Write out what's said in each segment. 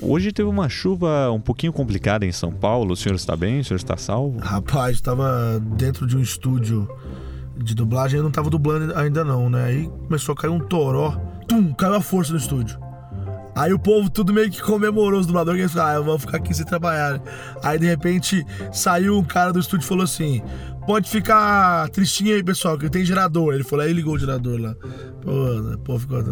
Hoje teve uma chuva um pouquinho complicada em São Paulo. O senhor está bem? O senhor está salvo? Rapaz, tava dentro de um estúdio de dublagem, eu não tava dublando ainda não, né? Aí começou a cair um toró, tum, caiu a força no estúdio. Aí o povo tudo meio que comemorou os dubladores, eles falaram, ah, eu vou ficar aqui sem trabalhar. Aí de repente saiu um cara do estúdio e falou assim: pode ficar tristinho aí, pessoal, que tem gerador. Ele falou, aí ligou o gerador lá. Pô, o povo ficou.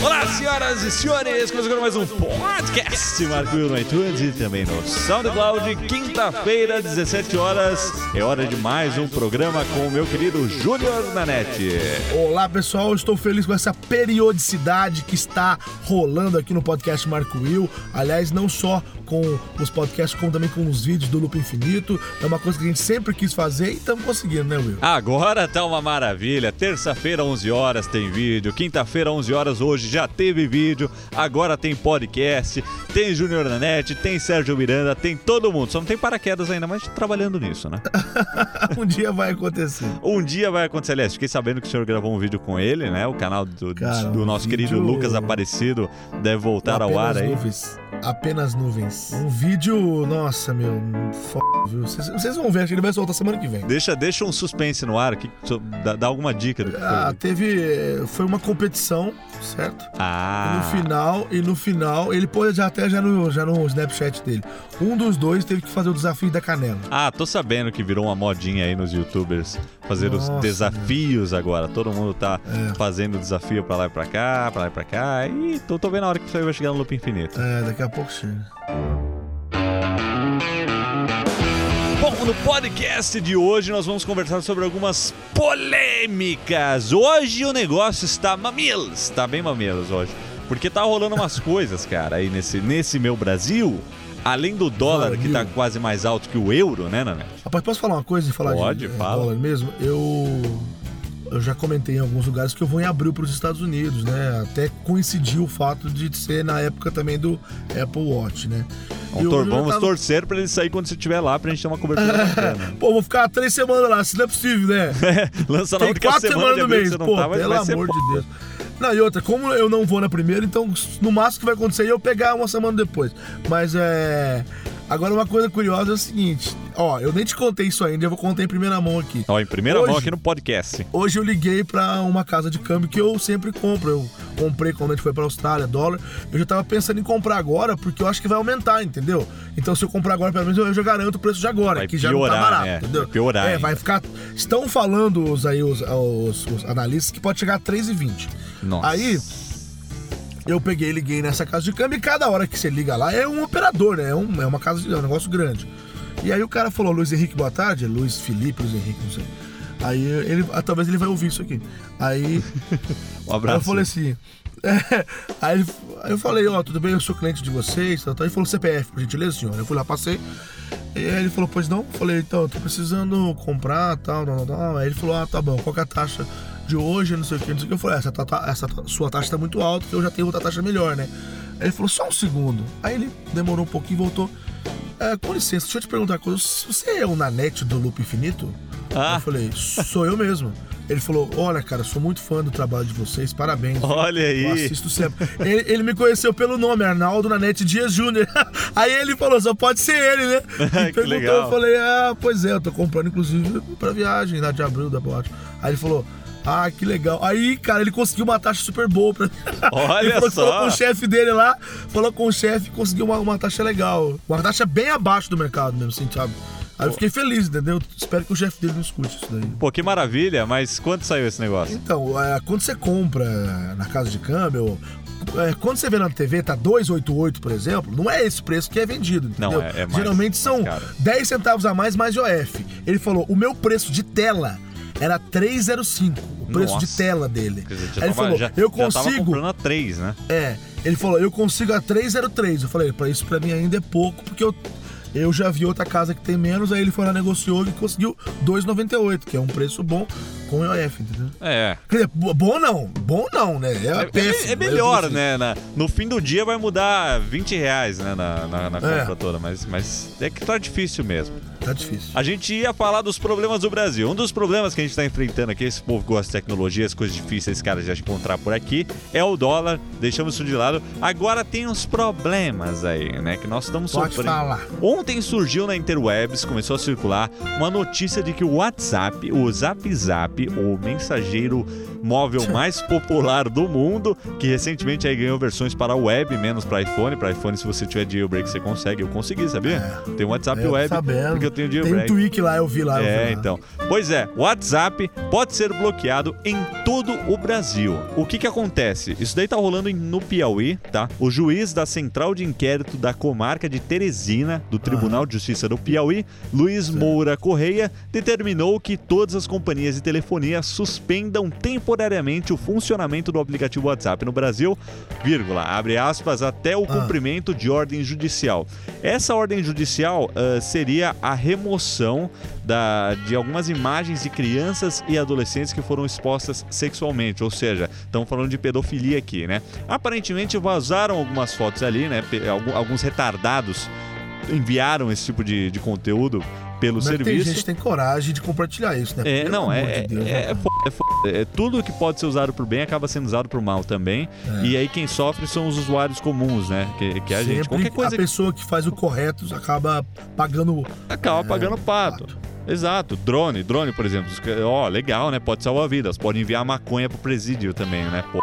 Olá, senhoras e senhores! Começando mais um podcast Marco Will no iTunes e também no SoundCloud. Quinta-feira, 17 horas. É hora de mais um programa com o meu querido Júnior Nanete. Olá pessoal, estou feliz com essa periodicidade que está rolando aqui no podcast Marco Will. Aliás, não só com os podcasts, como também com os vídeos do Loop Infinito. É uma coisa que a gente sempre quis fazer e estamos conseguindo, né, Will? Agora tá uma maravilha. Terça-feira, 11 horas, tem vídeo. Quinta-feira, 11 horas, hoje já teve vídeo. Agora tem podcast. Tem Júnior Nanete, tem Sérgio Miranda, tem todo mundo. Só não tem paraquedas ainda, mas trabalhando nisso, né? um dia vai acontecer. Um dia vai acontecer. Aliás, fiquei sabendo que o senhor gravou um vídeo com ele, né? O canal do, Cara, do nosso vídeo- querido Lucas Aparecido deve voltar ao ar aí. nuvens. Apenas nuvens. Um vídeo, nossa, meu, f... viu? Vocês vão ver, acho que ele vai soltar semana que vem. Deixa, deixa um suspense no ar so- Dá, dá alguma dica do que foi. Ah, teve. Foi uma competição, certo? E Ah, no final, e no final, ele pôs já até já no, já no Snapchat dele. Um dos dois teve que fazer o desafio da canela. Ah, tô sabendo que virou uma modinha aí nos youtubers fazer os Nossa, desafios agora. Todo mundo tá É. fazendo desafio pra lá e pra cá, pra lá e pra cá. E tô, tô vendo a hora que isso aí vai chegar no loop infinito. É, daqui a pouco chega. No podcast de hoje nós vamos conversar sobre algumas polêmicas. Hoje o negócio está mamilos, está bem mamilos hoje. Porque tá rolando umas coisas, cara, aí nesse, nesse meu Brasil. Além do dólar, que tá quase mais alto que o euro, né, Nanete? Rapaz, posso falar uma coisa e falar Pode, de eh, fala. dólar mesmo? Eu. Eu já comentei em alguns lugares que eu vou em abril para os Estados Unidos, né? Até coincidiu o fato de ser na época também do Apple Watch, né? Vamos, tor- eu já vamos tava- torcer pra ele sair quando você estiver lá, pra gente ter uma cobertura bacana. Pô, vou ficar três semanas lá, se não é possível, né? Lança na Tem quatro semana semanas no que mês, pô, tá, pelo amor de Deus. Não, e outra, como eu não vou na primeira, então no máximo que vai acontecer é eu pegar uma semana depois. Mas é. Agora, uma coisa curiosa é o seguinte: ó, eu nem te contei isso ainda, eu vou contar em primeira mão aqui. Ó, em primeira Hoje- mão aqui no podcast. Hoje eu liguei pra uma casa de câmbio que eu sempre compro. Eu comprei quando a gente foi pra Austrália, dólar. Eu já tava pensando em comprar agora, porque eu acho que vai aumentar, entendeu? Então se eu comprar agora, pelo menos eu já garanto o preço de agora, Vai que já não tá piorar, barato, né? entendeu? Vai piorar É, ainda. vai ficar. Estão falando os, aí, os, os, os analistas que pode chegar a 3,20. Nossa. Aí, eu peguei e liguei nessa casa de câmbio e cada hora que você liga lá é um operador, né? É, um- é uma casa de é um negócio grande. E aí o cara falou, Luiz Henrique, boa tarde. Luiz Felipe, Luiz Henrique, não sei. Aí ele. ah, talvez ele vai ouvir isso aqui. Aí, Um aí abraço. eu falei assim. é, aí, aí eu falei, ó, tudo bem, eu sou cliente de vocês. Tal, tal. Ele falou CPF, por gentileza, senhor. Eu fui lá, passei. E aí ele falou, pois não? Eu falei, então, eu tô precisando comprar, tal, tal, tal. Aí ele falou, ah, tá bom, qual que é a taxa de hoje, não sei o que, não sei o que. Eu falei, essa, ta- ta- essa ta- sua taxa tá muito alta, que eu já tenho outra taxa melhor, né? Aí ele falou, só um segundo. Aí ele demorou um pouquinho e voltou. É, com licença, deixa eu te perguntar uma coisa. Você é o Nanete do Loop Infinito? Ah. Eu falei, sou eu mesmo. Ele falou, olha, cara, sou muito fã do trabalho de vocês, parabéns. Olha Eu aí. assisto sempre. ele, ele me conheceu pelo nome, Arnaldo Nanete Dias Júnior. Aí ele falou, só pode ser ele, né? Que perguntou, legal. eu falei, ah, pois é, eu tô comprando, inclusive, pra viagem lá de abril da boate. Aí ele falou, ah, que legal. Aí, cara, ele conseguiu uma taxa super boa pra. Olha ele falou, só. falou com o chefe dele lá, falou com o chefe e conseguiu uma, uma taxa legal. Uma taxa bem abaixo do mercado mesmo, assim, sabe? Aí eu fiquei feliz, entendeu? Espero que o chefe dele não escute isso daí. Pô, que maravilha, mas quanto saiu esse negócio? Então, é, quando você compra na casa de câmbio, é, quando você vê na TV, tá 288, por exemplo, não é esse preço que é vendido, entendeu? Não, é- é mais- Geralmente são mais caro. 10 centavos a mais, mais IOF. Ele falou, o meu preço de tela era 305, o preço Nossa. de tela dele. Dizer, Aí ele tava- falou, já- eu já tava consigo... comprando a 3, né? É, ele falou, eu consigo a 303. Eu falei, para isso pra mim ainda é pouco, porque eu, eu já vi outra casa que tem menos, aí ele foi lá, negociou e conseguiu 2,98, que é um preço bom com IOF, entendeu? É. Quer dizer, bo- bom não, bom não, né? É, É, péssimo. é melhor, digo né? Na- no fim do dia vai mudar 20 reais, né? Na, na, na É. compra toda, mas, mas é que tá difícil mesmo. Tá difícil. A gente ia falar dos problemas do Brasil. Um dos problemas que a gente tá enfrentando aqui, esse povo gosta de tecnologia, as coisas difíceis, cara, de encontrar por aqui, é o dólar. Deixamos isso de lado. Agora tem uns problemas aí, né? Que nós estamos Pode sofrendo. falar. Ontem surgiu na interwebs, começou a circular, uma notícia de que o WhatsApp, o Zap Zap, o mensageiro móvel mais popular do mundo, que recentemente aí ganhou versões para web, menos para iPhone. Para iPhone, se você tiver jailbreak, você consegue. Eu consegui, sabia? Tem um WhatsApp É, web, sabendo. porque eu tenho Tem um jailbreak. tweak lá, eu vi lá. eu vi É, lá. então. Pois é, o WhatsApp pode ser bloqueado em todo o Brasil. O que que acontece? Isso daí tá rolando no Piauí, tá? O juiz da Central de Inquérito da Comarca de Teresina, do Tribunal de Justiça do Piauí, Luiz Moura Correia, determinou que todas as companhias de telefonia suspendam temporariamente o funcionamento do aplicativo WhatsApp no Brasil, vírgula, abre aspas, até o Ah. cumprimento de ordem judicial. Essa ordem judicial ah, seria a remoção da, de algumas imagens de crianças e adolescentes que foram expostas sexualmente, ou seja, estamos falando de pedofilia aqui, né? Aparentemente vazaram algumas fotos ali, né? Alguns retardados enviaram esse tipo de, de conteúdo pelo Como é que tem serviço. gente que tem coragem de compartilhar isso, né? É, Pelo não, é, de Deus, é, né, é, é foda. É, tudo que pode ser usado por bem acaba sendo usado por mal também. É. E aí quem sofre são os usuários comuns, né? Que, que é a gente. Sempre Qualquer coisa a pessoa que faz o correto acaba pagando. acaba É, pagando pato. pato. Exato. Drone, drone, por exemplo. Ó, legal, né? Pode salvar vidas. Pode enviar maconha pro presídio também, né? Pô,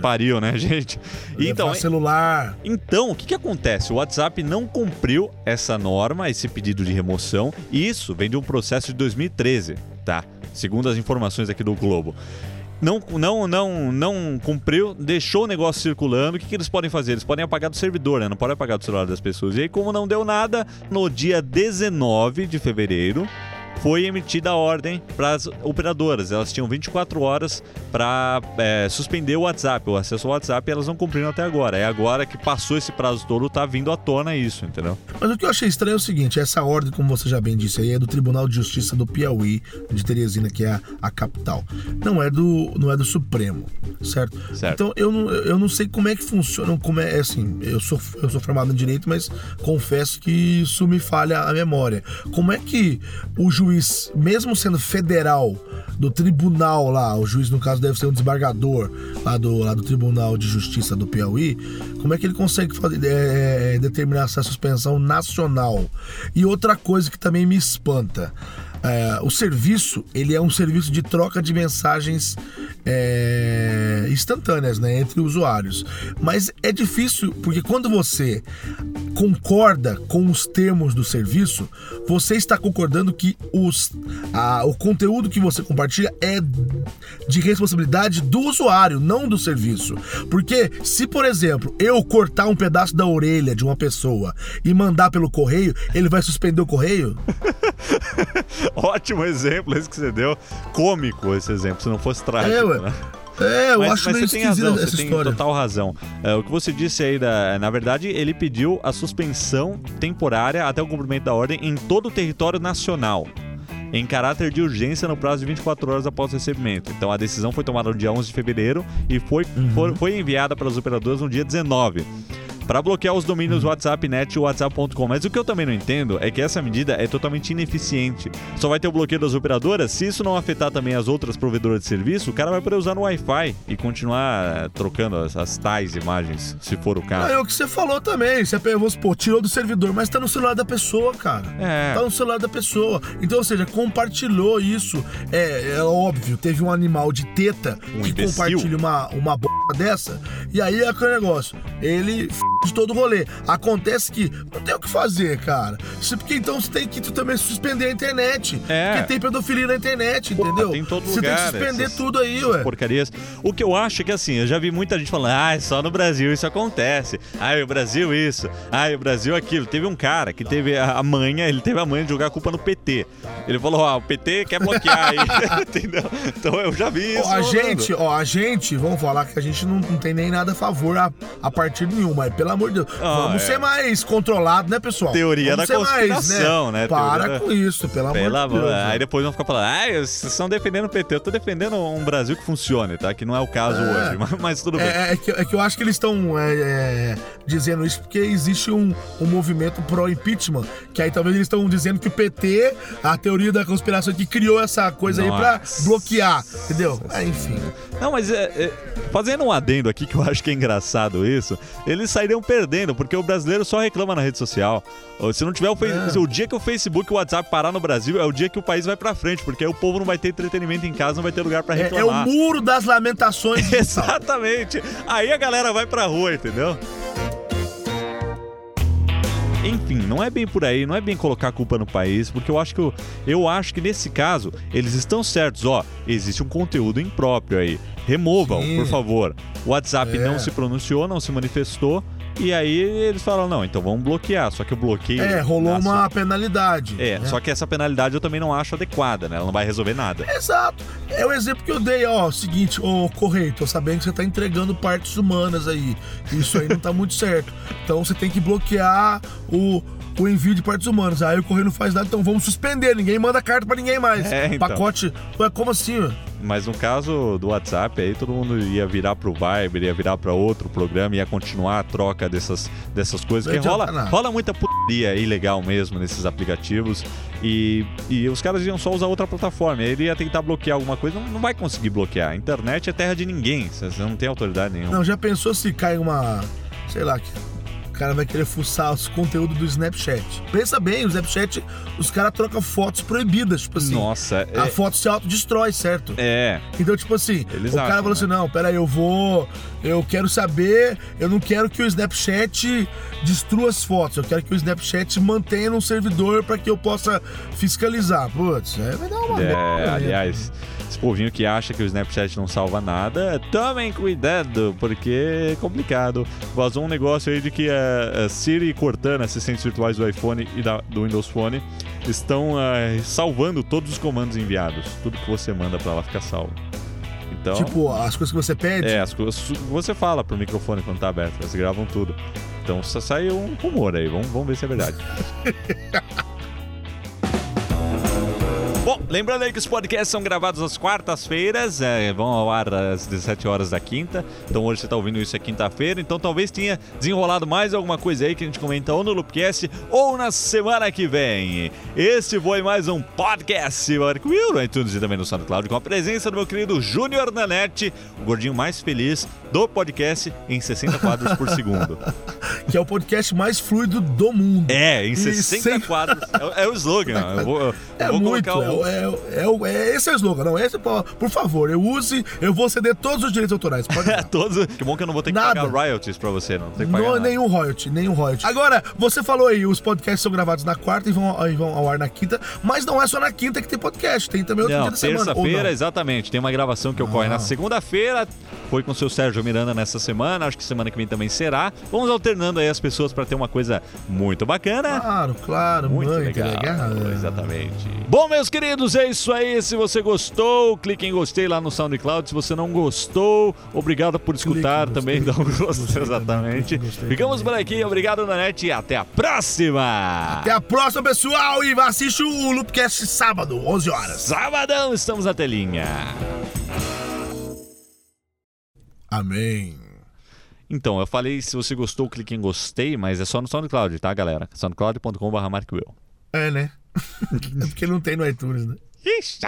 pariu, né, gente? Então, Levar celular. então, o que, que acontece? O WhatsApp não cumpriu essa norma, esse pedido de remoção, e isso vem de um processo de 2013, tá? Segundo as informações aqui do Globo. Não, não, não, não cumpriu, deixou o negócio circulando. O que, que eles podem fazer? Eles podem apagar do servidor, né? Não podem apagar do celular das pessoas. E aí, como não deu nada, no dia 19 de fevereiro, foi emitida a ordem para as operadoras. Elas tinham 24 horas para suspender o WhatsApp, o acesso ao WhatsApp, e elas não cumpriram até agora. É agora que passou esse prazo todo, tá vindo à tona isso, entendeu? Mas o que eu achei estranho é o seguinte: essa ordem, como você já bem disse aí, é do Tribunal de Justiça do Piauí, de Teresina, que é a, a capital. Não é do, não é do Supremo, certo? Certo. Então eu não, eu não sei como é que funciona, como é assim. Eu sou, eu sou formado em direito, mas confesso que isso me falha a memória. Como é que o juiz, mesmo sendo federal, do tribunal lá, o juiz no caso deve ser um desembargador lá do, lá do Tribunal de Justiça do Piauí, como é que ele consegue fazer, é, determinar essa suspensão nacional? E outra coisa que também me espanta. é, o serviço, ele é um serviço de troca de mensagens é, instantâneas, né, entre usuários. Mas é difícil porque quando você concorda com os termos do serviço, você está concordando que os, a- o conteúdo que você compartilha é de responsabilidade do usuário, não do serviço. Porque se, por exemplo, eu cortar um pedaço da orelha de uma pessoa e mandar pelo correio, ele vai suspender o correio? Ótimo exemplo esse que você deu. Cômico esse exemplo, se não fosse trágico, É, né? É, eu mas, acho mas meio você tem razão, você tem história. total razão. É, o que você disse aí, da, na verdade, ele pediu a suspensão temporária até o cumprimento da ordem em todo o território nacional. Em caráter de urgência no prazo de 24 horas após o recebimento. Então a decisão foi tomada no dia 11 de fevereiro e foi, Uhum. for- foi enviada para as operadoras no dia 19. Para bloquear os domínios WhatsApp Net e WhatsApp.com. Mas o que eu também não entendo é que essa medida é totalmente ineficiente. Só vai ter o bloqueio das operadoras. Se isso não afetar também as outras provedoras de serviço, o cara vai poder usar no Wi-Fi e continuar trocando as, as tais imagens, se for o Ah, caso. é o que você falou também. Você vamos supor, tirou do servidor, mas tá no celular da pessoa, cara. É. Tá no celular da pessoa. Então, ou seja, compartilhou isso. É, é óbvio, teve um animal de teta Um que imbecil. compartilha uma, uma dessa. E aí é aquele negócio. Ele f de todo o rolê. Acontece que não tem o que fazer, cara. Isso porque então você tem que tu também suspender a internet. É. Porque tem pedofilia na internet, entendeu? tem em todo você lugar tem que suspender essas- tudo aí, ué. porcarias. O que eu acho é que assim, eu já vi muita gente falando, ah, só no Brasil isso acontece. Ah, o Brasil isso. Ah, o Brasil aquilo. Teve um cara que teve a manha, ele teve a manha de jogar a culpa no PT. Ele falou, ó, o PT quer bloquear aí. Entendeu? Então eu já vi isso. Ó, a gente, ó, a gente, vamos falar que a gente não, não tem nem nada a favor a, a partir nenhum, mas pelo amor de Deus. Ah, Vamos é. ser mais controlado, né, pessoal? Teoria Vamos da ser mais, conspiração, né? Para Teoria- com isso, pelo amor de. Deus. Aí né? depois vão ficar falando, ah, vocês estão defendendo o PT. Eu tô defendendo um Brasil que funcione, tá? Que não é o caso É. hoje, mas, mas tudo bem. É, é que, é que eu acho que eles estão é, é, dizendo isso porque existe um, um movimento pró-impeachment, que aí talvez eles estão dizendo que o PT, a teoria da conspiração que criou essa coisa aí pra Nossa. bloquear, entendeu? É, enfim. Não, mas é, é, fazendo um adendo aqui que eu acho que é engraçado isso, eles sairiam perdendo, porque o brasileiro só reclama na rede social. Se não tiver o Facebook, É. o dia que o Facebook e o WhatsApp parar no Brasil, é o dia que o país vai pra frente, porque aí o povo não vai ter entretenimento em casa, não vai ter lugar pra É, é o reclamar. muro das lamentações. Exatamente. Aí a galera vai pra rua, entendeu? Enfim, não é bem por aí, não é bem colocar a culpa no país, porque eu acho que eu, eu acho que nesse caso eles estão certos, ó, existe um conteúdo impróprio aí. Removam, Sim. por favor. O WhatsApp É. não se pronunciou, não se manifestou, e aí eles falaram, não, então vamos bloquear. Só que o bloqueio. É, rolou uma penalidade. É, né? só que essa penalidade eu também não acho adequada, né? Ela não vai resolver nada. Exato. É o exemplo que eu dei, ó. Seguinte, ô Correio, tô sabendo que você tá entregando partes humanas aí. Isso aí não tá muito certo. Então você tem que bloquear o, o envio de partes humanas. Aí o Correio não faz nada, então vamos suspender. Ninguém manda carta pra ninguém mais. É, então. Pacote. Ué, como assim, ué? Mas no caso do WhatsApp, aí todo mundo ia virar pro Viber, ia virar pra outro programa, ia continuar a troca dessas, dessas coisas. Não Porque rola, adianta nada. rola muita putaria ilegal mesmo nesses aplicativos. E, e os caras iam só usar outra plataforma. Ele ia tentar bloquear alguma coisa, não, não vai conseguir bloquear. A internet é terra de ninguém, você não tem autoridade nenhuma. Não, já pensou se cai uma. Sei lá, que cara vai querer fuçar os conteúdos do Snapchat. Pensa bem, o Snapchat, os caras trocam fotos proibidas, tipo assim. Nossa, A é, foto se autodestrói, certo? é. Então, tipo assim, Eles o cara acham, falou assim: né? não, peraí, eu vou. Eu quero saber. Eu não quero que o Snapchat destrua as fotos. Eu quero que o Snapchat mantenha num servidor pra que eu possa fiscalizar. Putz, é, vai dar uma É, né? aliás, esse povinho que acha que o Snapchat não salva nada, tomem cuidado, porque é complicado. Vazou um negócio aí de que a, Siri e Cortana, assistentes virtuais do iPhone e da- do Windows Phone, estão ah, salvando todos os comandos enviados. Tudo que você manda pra lá fica salvo. Então, Tipo, as coisas que você pede. é, as coisas você fala pro microfone quando tá aberto, eles gravam tudo. Então saiu um rumor aí, vamos, vamos ver se é verdade. Bom, lembrando aí que os podcasts são gravados às quartas-feiras, é, vão ao ar às 17 horas da quinta. Então hoje você está ouvindo isso é quinta-feira, então talvez tenha desenrolado mais alguma coisa aí que a gente comenta ou no Loopcast ou na semana que vem. Esse foi mais um podcast Marco Will, no iTunes e também no SoundCloud, com a presença do meu querido Júnior Nanete, o gordinho mais feliz do podcast em 60 quadros por segundo. Que é o podcast mais fluido do mundo. É, em E 60 sem- quadros. É, é o slogan. Eu vou, eu É vou muito, colocar o, é, é, é, é- esse é o slogan, não, esse, por por favor, eu use, eu vou ceder todos os direitos autorais, pode É, todos. Que bom que eu não vou ter que Nada. pagar royalties pra você, não. Não, nada. nenhum royalty, nenhum royalty. Agora, você falou aí, os podcasts são gravados na quarta e vão, e vão ao ar na quinta, mas não é só na quinta que tem podcast, tem também outro Não, dia da semana. terça-feira, não? exatamente. Tem uma gravação que ocorre na segunda-feira. Foi com o seu Sérgio Miranda nessa semana. Acho que semana que vem também será. Vamos alternando aí as pessoas pra ter uma coisa muito bacana. Claro, claro, Muito muito legal. legal. Exatamente. Bom, meus queridos, é isso aí. Se você gostou, clique em gostei lá no SoundCloud. Se você não gostou, obrigado por escutar também. Dá um Gostei exatamente. gostei Ficamos por aqui. Obrigado, Nanete. E até a próxima. Até a próxima, pessoal, e assiste o Loopcast sábado, 11 horas. Sabadão, estamos na telinha. Amém. Então, eu falei se você gostou, clique em gostei, mas é só no SoundCloud, tá, galera? soundcloud.com.br. É, né? é porque não tem no iTunes, né? Ixi!